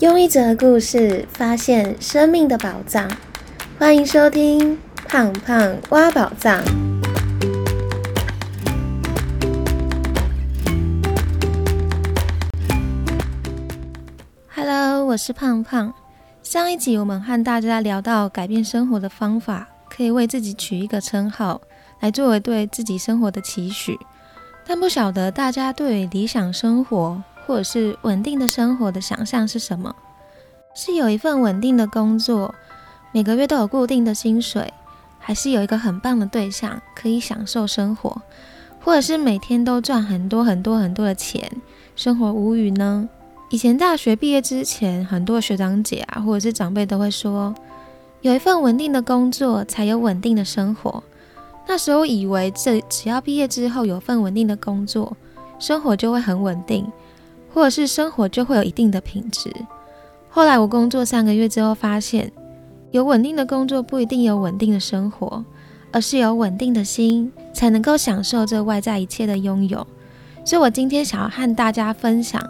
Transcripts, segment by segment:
用一则故事发现生命的宝藏，欢迎收听《胖胖挖宝藏》。Hello，我是胖胖。上一集我们和大家聊到改变生活的方法，可以为自己取一个称号，来作为对自己生活的期许。但不晓得大家对理想生活。或者是稳定的生活的想象是什么？是有一份稳定的工作，每个月都有固定的薪水，还是有一个很棒的对象可以享受生活，或者是每天都赚很多很多很多的钱，生活无语呢？以前大学毕业之前，很多学长姐啊，或者是长辈都会说，有一份稳定的工作才有稳定的生活。那时候以为这只要毕业之后有份稳定的工作，生活就会很稳定。或者是生活就会有一定的品质。后来我工作三个月之后，发现有稳定的工作不一定有稳定的生活，而是有稳定的心才能够享受这外在一切的拥有。所以我今天想要和大家分享，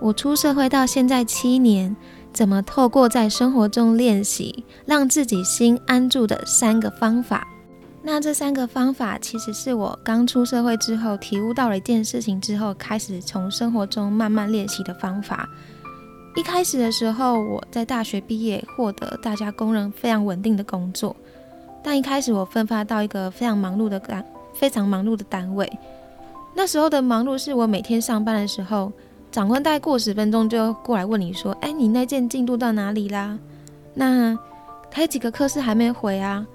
我出社会到现在七年，怎么透过在生活中练习，让自己心安住的三个方法。那这三个方法其实是我刚出社会之后体悟到了一件事情之后，开始从生活中慢慢练习的方法。一开始的时候，我在大学毕业，获得大家公认非常稳定的工作。但一开始我分发到一个非常忙碌的单，非常忙碌的单位。那时候的忙碌是我每天上班的时候，长官大概过十分钟就过来问你说：“哎，你那件进度到哪里啦？那还有几个科室还没回啊？”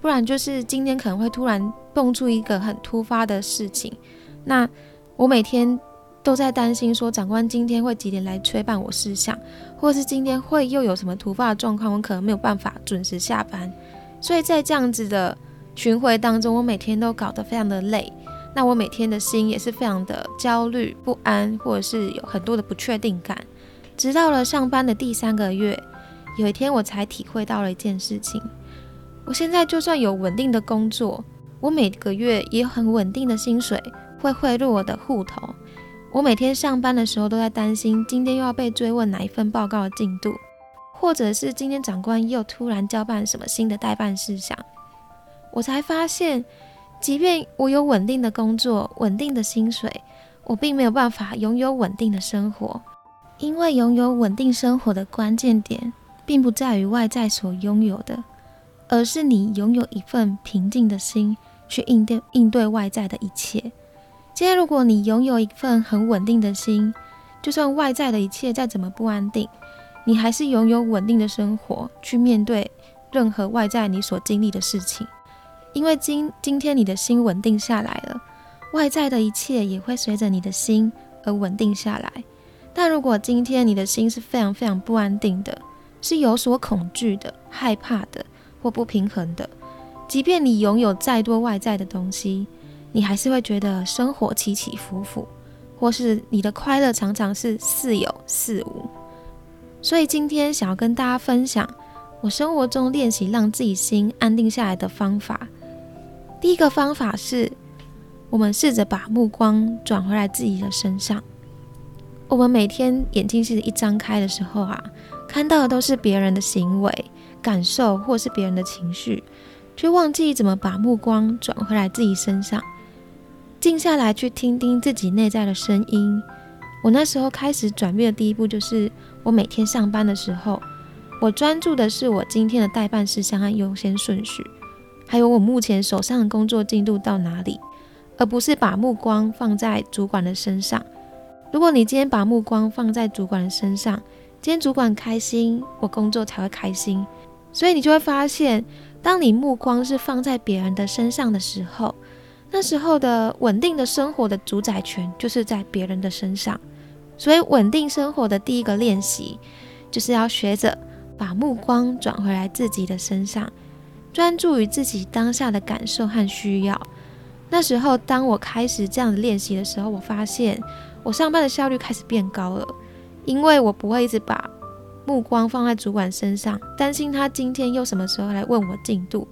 不然就是今天可能会突然蹦出一个很突发的事情，那我每天都在担心说长官今天会几点来催办我事项，或是今天会又有什么突发的状况，我可能没有办法准时下班。所以在这样子的巡回当中，我每天都搞得非常的累，那我每天的心也是非常的焦虑不安，或者是有很多的不确定感。直到了上班的第三个月，有一天我才体会到了一件事情。我现在就算有稳定的工作，我每个月也很稳定的薪水会汇入我的户头。我每天上班的时候都在担心，今天又要被追问哪一份报告的进度，或者是今天长官又突然交办什么新的代办事项。我才发现，即便我有稳定的工作、稳定的薪水，我并没有办法拥有稳定的生活。因为拥有稳定生活的关键点，并不在于外在所拥有的。而是你拥有一份平静的心去应对应对外在的一切。今天，如果你拥有一份很稳定的心，就算外在的一切再怎么不安定，你还是拥有稳定的生活去面对任何外在你所经历的事情。因为今今天你的心稳定下来了，外在的一切也会随着你的心而稳定下来。但如果今天你的心是非常非常不安定的，是有所恐惧的、害怕的。或不平衡的，即便你拥有再多外在的东西，你还是会觉得生活起起伏伏，或是你的快乐常常是似有似无。所以今天想要跟大家分享我生活中练习让自己心安定下来的方法。第一个方法是，我们试着把目光转回来自己的身上。我们每天眼睛是一张开的时候啊，看到的都是别人的行为。感受或是别人的情绪，却忘记怎么把目光转回来自己身上，静下来去听听自己内在的声音。我那时候开始转变的第一步，就是我每天上班的时候，我专注的是我今天的代办事项和优先顺序，还有我目前手上的工作进度到哪里，而不是把目光放在主管的身上。如果你今天把目光放在主管的身上，今天主管开心，我工作才会开心。所以你就会发现，当你目光是放在别人的身上的时候，那时候的稳定的生活的主宰权就是在别人的身上。所以，稳定生活的第一个练习，就是要学着把目光转回来自己的身上，专注于自己当下的感受和需要。那时候，当我开始这样的练习的时候，我发现我上班的效率开始变高了，因为我不会一直把。目光放在主管身上，担心他今天又什么时候来问我进度，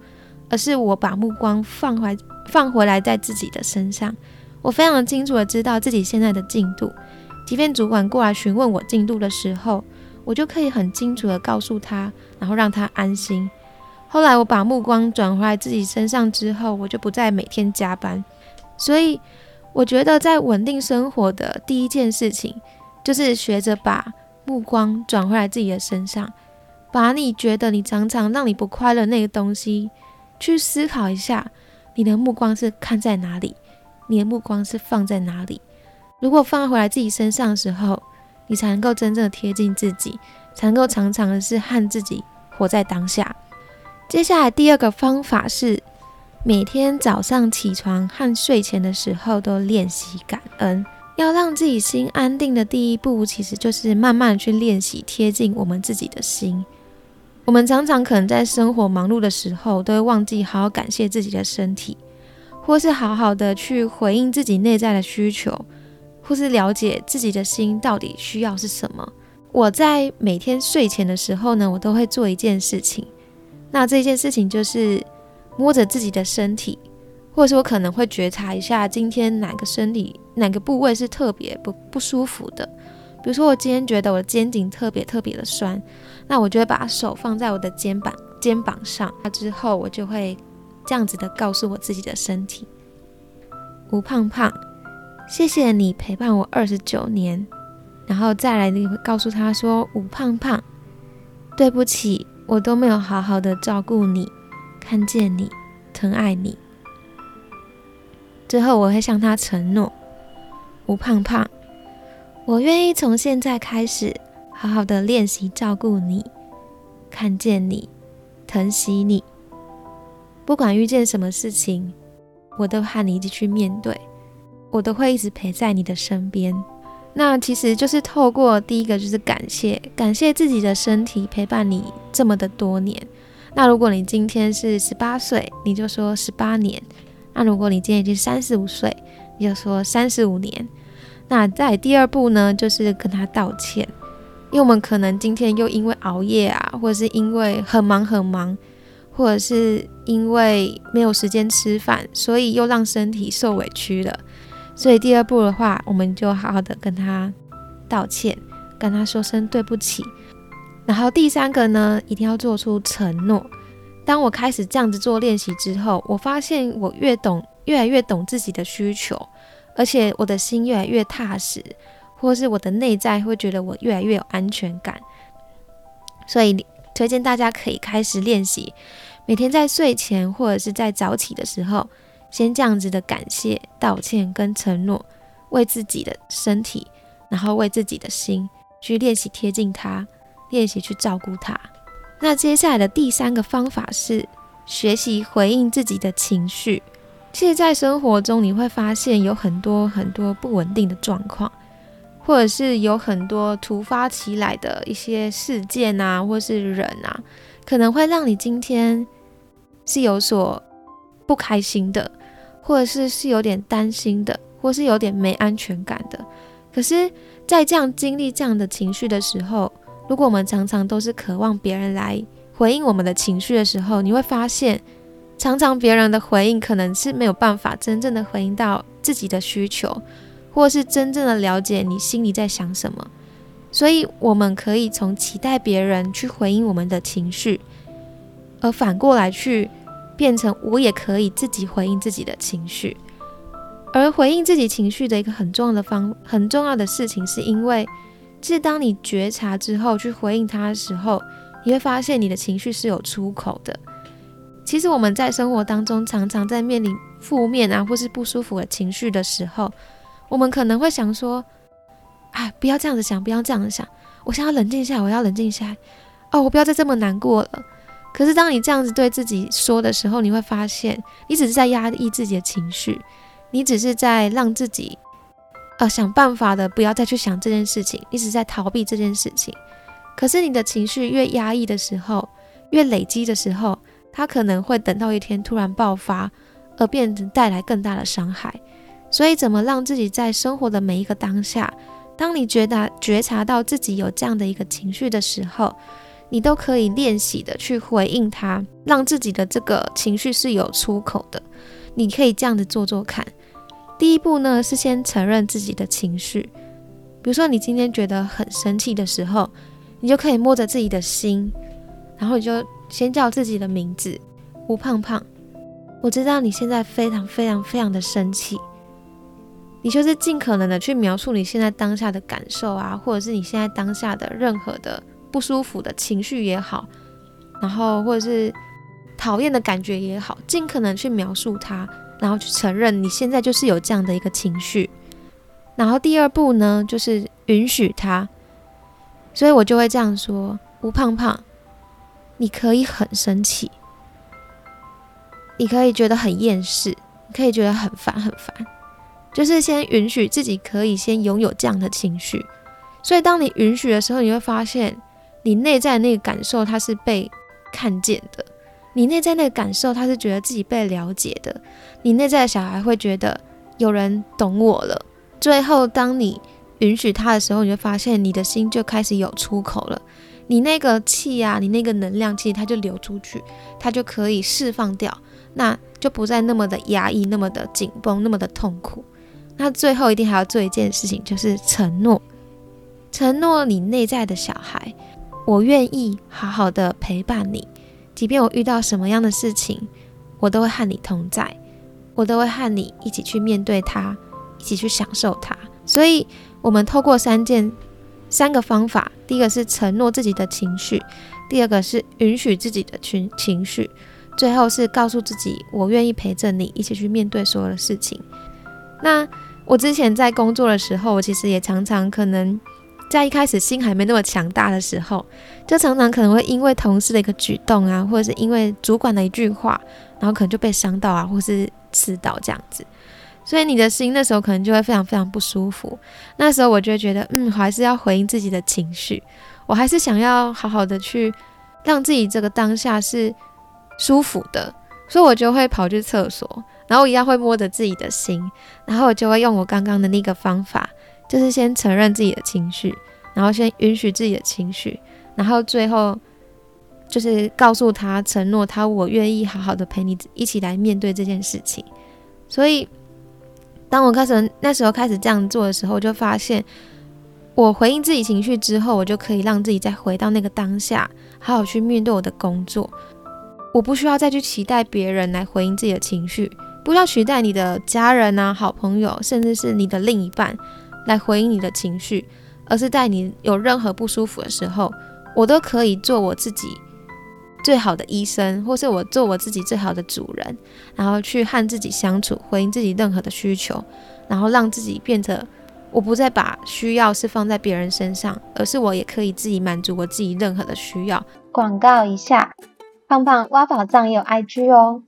而是我把目光放回放回来在自己的身上。我非常清楚的知道自己现在的进度，即便主管过来询问我进度的时候，我就可以很清楚的告诉他，然后让他安心。后来我把目光转回来自己身上之后，我就不再每天加班。所以我觉得，在稳定生活的第一件事情，就是学着把目光转回来自己的身上，把你觉得你常常让你不快乐那个东西，去思考一下，你的目光是看在哪里，你的目光是放在哪里。如果放回来自己身上的时候，你才能够真正的贴近自己，才能够常常的是和自己活在当下。接下来第二个方法是，每天早上起床和睡前的时候都练习感恩。要让自己心安定的第一步，其实就是慢慢去练习贴近我们自己的心。我们常常可能在生活忙碌的时候，都会忘记好好感谢自己的身体，或是好好的去回应自己内在的需求。或是了解自己的心到底需要是什么。我在每天睡前的时候呢，我都会做一件事情。那这件事情就是摸着自己的身体，或者是我可能会觉察一下今天哪个身体哪个部位是特别不不舒服的。比如说我今天觉得我的肩颈特别特别的酸，那我就会把手放在我的肩膀肩膀上，那之后我就会这样子的告诉我自己的身体：吴胖胖。谢谢你陪伴我二十九年，然后再来，你会告诉他说：“吴胖胖，对不起，我都没有好好的照顾你，看见你，疼爱你。”最后，我会向他承诺：“吴胖胖，我愿意从现在开始，好好的练习照顾你，看见你，疼惜你。不管遇见什么事情，我都和你一起去面对。”我都会一直陪在你的身边。那其实就是透过第一个，就是感谢，感谢自己的身体陪伴你这么的多年。那如果你今天是十八岁，你就说十八年；那如果你今天已经三十五岁，你就说三十五年。那在第二步呢，就是跟他道歉，因为我们可能今天又因为熬夜啊，或者是因为很忙很忙，或者是因为没有时间吃饭，所以又让身体受委屈了。所以第二步的话，我们就好好的跟他道歉，跟他说声对不起。然后第三个呢，一定要做出承诺。当我开始这样子做练习之后，我发现我越懂，越来越懂自己的需求，而且我的心越来越踏实，或是我的内在会觉得我越来越有安全感。所以推荐大家可以开始练习，每天在睡前或者是在早起的时候。先这样子的感谢、道歉跟承诺，为自己的身体，然后为自己的心去练习贴近他，练习去照顾他。那接下来的第三个方法是学习回应自己的情绪。其实，在生活中你会发现有很多很多不稳定的状况，或者是有很多突发起来的一些事件啊，或是人啊，可能会让你今天是有所不开心的。或者是是有点担心的，或是有点没安全感的。可是，在这样经历这样的情绪的时候，如果我们常常都是渴望别人来回应我们的情绪的时候，你会发现，常常别人的回应可能是没有办法真正的回应到自己的需求，或是真正的了解你心里在想什么。所以，我们可以从期待别人去回应我们的情绪，而反过来去。变成我也可以自己回应自己的情绪，而回应自己情绪的一个很重要的方很重要的事情，是因为，是当你觉察之后去回应他的时候，你会发现你的情绪是有出口的。其实我们在生活当中常常在面临负面啊或是不舒服的情绪的时候，我们可能会想说，啊，不要这样子想，不要这样子想，我想要冷静下来，我要冷静下来，哦，我不要再这么难过了。可是，当你这样子对自己说的时候，你会发现，你只是在压抑自己的情绪，你只是在让自己，呃，想办法的不要再去想这件事情，一直在逃避这件事情。可是，你的情绪越压抑的时候，越累积的时候，它可能会等到一天突然爆发，而变成带来更大的伤害。所以，怎么让自己在生活的每一个当下，当你觉得觉察到自己有这样的一个情绪的时候，你都可以练习的去回应它，让自己的这个情绪是有出口的。你可以这样子做做看。第一步呢，是先承认自己的情绪。比如说，你今天觉得很生气的时候，你就可以摸着自己的心，然后你就先叫自己的名字，吴胖胖。我知道你现在非常非常非常的生气，你就是尽可能的去描述你现在当下的感受啊，或者是你现在当下的任何的不舒服的情绪也好，然后或者是讨厌的感觉也好，尽可能去描述它，然后去承认你现在就是有这样的一个情绪。然后第二步呢，就是允许他。所以我就会这样说：吴胖胖，你可以很生气。你可以觉得很厌世，你可以觉得很烦很烦，就是先允许自己可以先拥有这样的情绪。所以当你允许的时候，你会发现你内在那个感受它是被看见的，你内在那个感受他是觉得自己被了解的，你内在的小孩会觉得有人懂我了。最后当你允许他的时候，你就发现你的心就开始有出口了，你那个气啊，你那个能量其实它就流出去，它就可以释放掉。那就不再那么的压抑，那么的紧绷，那么的痛苦。那最后一定还要做一件事情，就是承诺，承诺你内在的小孩，我愿意好好的陪伴你，即便我遇到什么样的事情，我都会和你同在，我都会和你一起去面对它，一起去享受它。所以，我们透过三件三个方法，第一个是承诺自己的情绪，第二个是允许自己的情情绪。最后是告诉自己，我愿意陪着你一起去面对所有的事情。那我之前在工作的时候，我其实也常常可能在一开始心还没那么强大的时候，就常常可能会因为同事的一个举动啊，或者是因为主管的一句话，然后可能就被伤到啊，或是刺到这样子。所以你的心那时候可能就会非常非常不舒服。那时候我就会觉得，嗯，我还是要回应自己的情绪，我还是想要好好的去让自己这个当下是。舒服的，所以我就会跑去厕所，然后一样会摸着自己的心，然后我就会用我刚刚的那个方法，就是先承认自己的情绪，然后先允许自己的情绪，然后最后就是告诉他，承诺他，我愿意好好的陪你一起来面对这件事情。所以，当我开始那时候开始这样做的时候，我就发现，我回应自己情绪之后，我就可以让自己再回到那个当下，好好去面对我的工作。我不需要再去期待别人来回应自己的情绪，不要取代你的家人啊、好朋友，甚至是你的另一半来回应你的情绪，而是在你有任何不舒服的时候，我都可以做我自己最好的医生，或是我做我自己最好的主人，然后去和自己相处，回应自己任何的需求，然后让自己变得我不再把需要是放在别人身上，而是我也可以自己满足我自己任何的需要。广告一下。胖胖挖宝藏也有 IG 哦，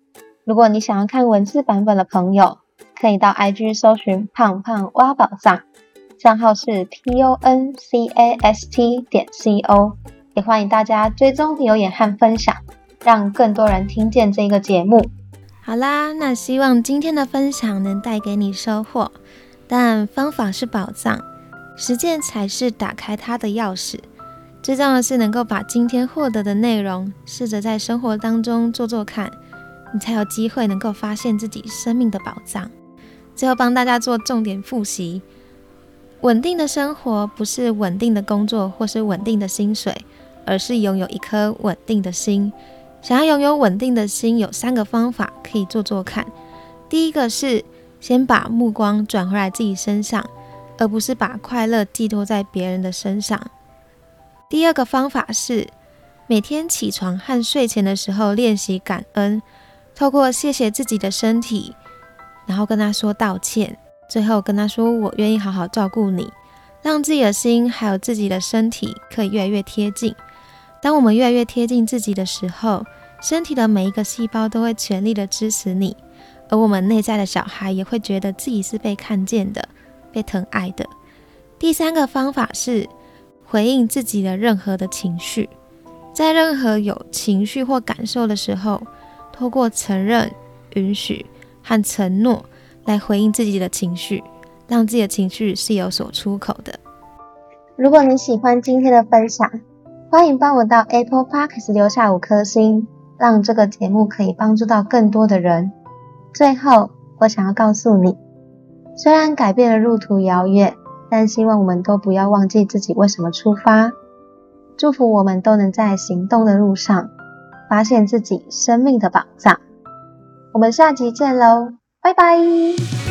如果你想要看文字版本的朋友，可以到 IG 搜寻胖胖挖宝藏，账号是 P O N C A S T 点 C O，也欢迎大家追踪留言和分享，让更多人听见这个节目。好啦，那希望今天的分享能带给你收获，但方法是宝藏，实践才是打开它的钥匙。最重要的是能够把今天获得的内容试着在生活当中做做看，你才有机会能够发现自己生命的宝藏。最后帮大家做重点复习：稳定的生活不是稳定的工作或是稳定的薪水，而是拥有一颗稳定的心。想要拥有稳定的心，有三个方法可以做做看。第一个是先把目光转回来自己身上，而不是把快乐寄托在别人的身上。第二个方法是每天起床和睡前的时候练习感恩，透过谢谢自己的身体，然后跟他说道歉，最后跟他说我愿意好好照顾你，让自己的心还有自己的身体可以越来越贴近。当我们越来越贴近自己的时候，身体的每一个细胞都会全力的支持你，而我们内在的小孩也会觉得自己是被看见的、被疼爱的。第三个方法是。回应自己的任何的情绪，在任何有情绪或感受的时候，透过承认、允许和承诺来回应自己的情绪，让自己的情绪是有所出口的。如果你喜欢今天的分享，欢迎帮我到 Apple Parks 留下五颗星，让这个节目可以帮助到更多的人。最后，我想要告诉你，虽然改变的路途遥远。但希望我们都不要忘记自己为什么出发。祝福我们都能在行动的路上发现自己生命的宝藏。我们下集见喽，拜拜。